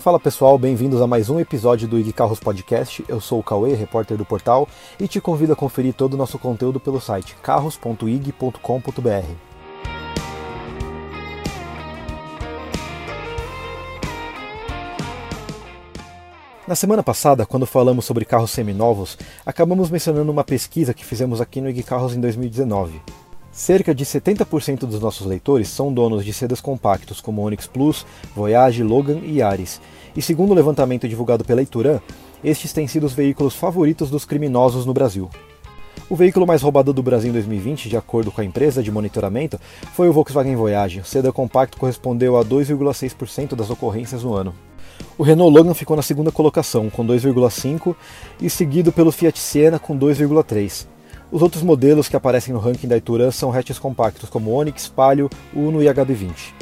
Fala pessoal, bem-vindos a mais um episódio do IG Carros Podcast. Eu sou o Cauê, repórter do portal, e te convido a conferir todo o nosso conteúdo pelo site carros.ig.com.br. Na semana passada, quando falamos sobre carros seminovos, acabamos mencionando uma pesquisa que fizemos aqui no IG Carros em 2019. Cerca de 70% dos nossos leitores são donos de sedas compactos como Onix Plus, Voyage, Logan e Yaris. E segundo o levantamento divulgado pela Ituran, estes têm sido os veículos favoritos dos criminosos no Brasil. O veículo mais roubado do Brasil em 2020, de acordo com a empresa de monitoramento, foi o Volkswagen Voyage. O sedã compacto correspondeu a 2,6% das ocorrências no ano. O Renault Logan ficou na segunda colocação, com 2,5%, e seguido pelo Fiat Siena com 2,3%. Os outros modelos que aparecem no ranking da Ituran são hatches compactos como Onix, Palio, Uno e HB20.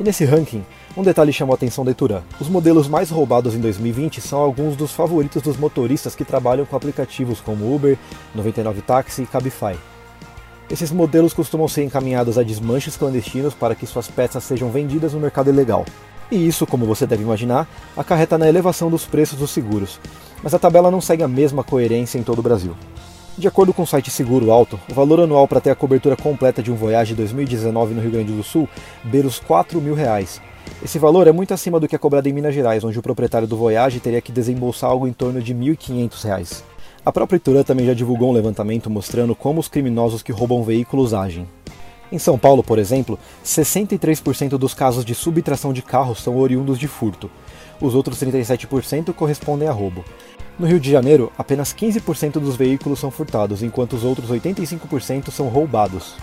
E nesse ranking, um detalhe chamou a atenção da Ituran. Os modelos mais roubados em 2020 são alguns dos favoritos dos motoristas que trabalham com aplicativos como Uber, 99 Taxi e Cabify. Esses modelos costumam ser encaminhados a desmanches clandestinos para que suas peças sejam vendidas no mercado ilegal. E isso, como você deve imaginar, acarreta na elevação dos preços dos seguros. Mas a tabela não segue a mesma coerência em todo o Brasil. De acordo com o site Seguro Alto, o valor anual para ter a cobertura completa de um Voyage 2019 no Rio Grande do Sul beira os 4 mil reais. Esse valor é muito acima do que é cobrado em Minas Gerais, onde o proprietário do Voyage teria que desembolsar algo em torno de R$ 1.500. A própria Ituran também já divulgou um levantamento mostrando como os criminosos que roubam veículos agem. Em São Paulo, por exemplo, 63% dos casos de subtração de carros são oriundos de furto. Os outros 37% correspondem a roubo. No Rio de Janeiro, apenas 15% dos veículos são furtados, enquanto os outros 85% são roubados.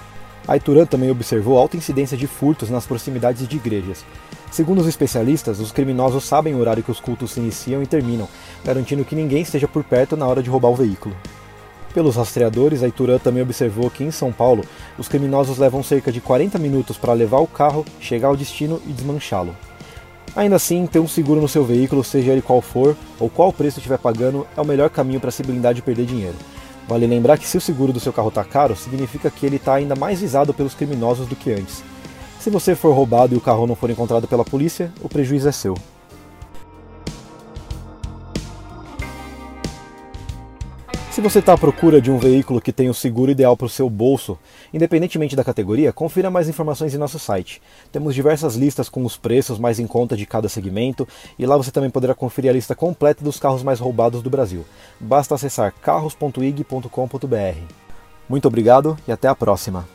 A Ituran também observou alta incidência de furtos nas proximidades de igrejas. Segundo os especialistas, os criminosos sabem o horário que os cultos se iniciam e terminam, garantindo que ninguém esteja por perto na hora de roubar o veículo. Pelos rastreadores, a Ituran também observou que em São Paulo, os criminosos levam cerca de 40 minutos para levar o carro, chegar ao destino e desmanchá-lo. Ainda assim, ter um seguro no seu veículo, seja ele qual for, ou qual preço estiver pagando, é o melhor caminho para se blindar de perder dinheiro. Vale lembrar que se o seguro do seu carro está caro, significa que ele está ainda mais visado pelos criminosos do que antes. Se você for roubado e o carro não for encontrado pela polícia, o prejuízo é seu. Se você está à procura de um veículo que tenha o seguro ideal para o seu bolso, independentemente da categoria, confira mais informações em nosso site. Temos diversas listas com os preços mais em conta de cada segmento e lá você também poderá conferir a lista completa dos carros mais roubados do Brasil. Basta acessar carros.ig.com.br. Muito obrigado e até a próxima!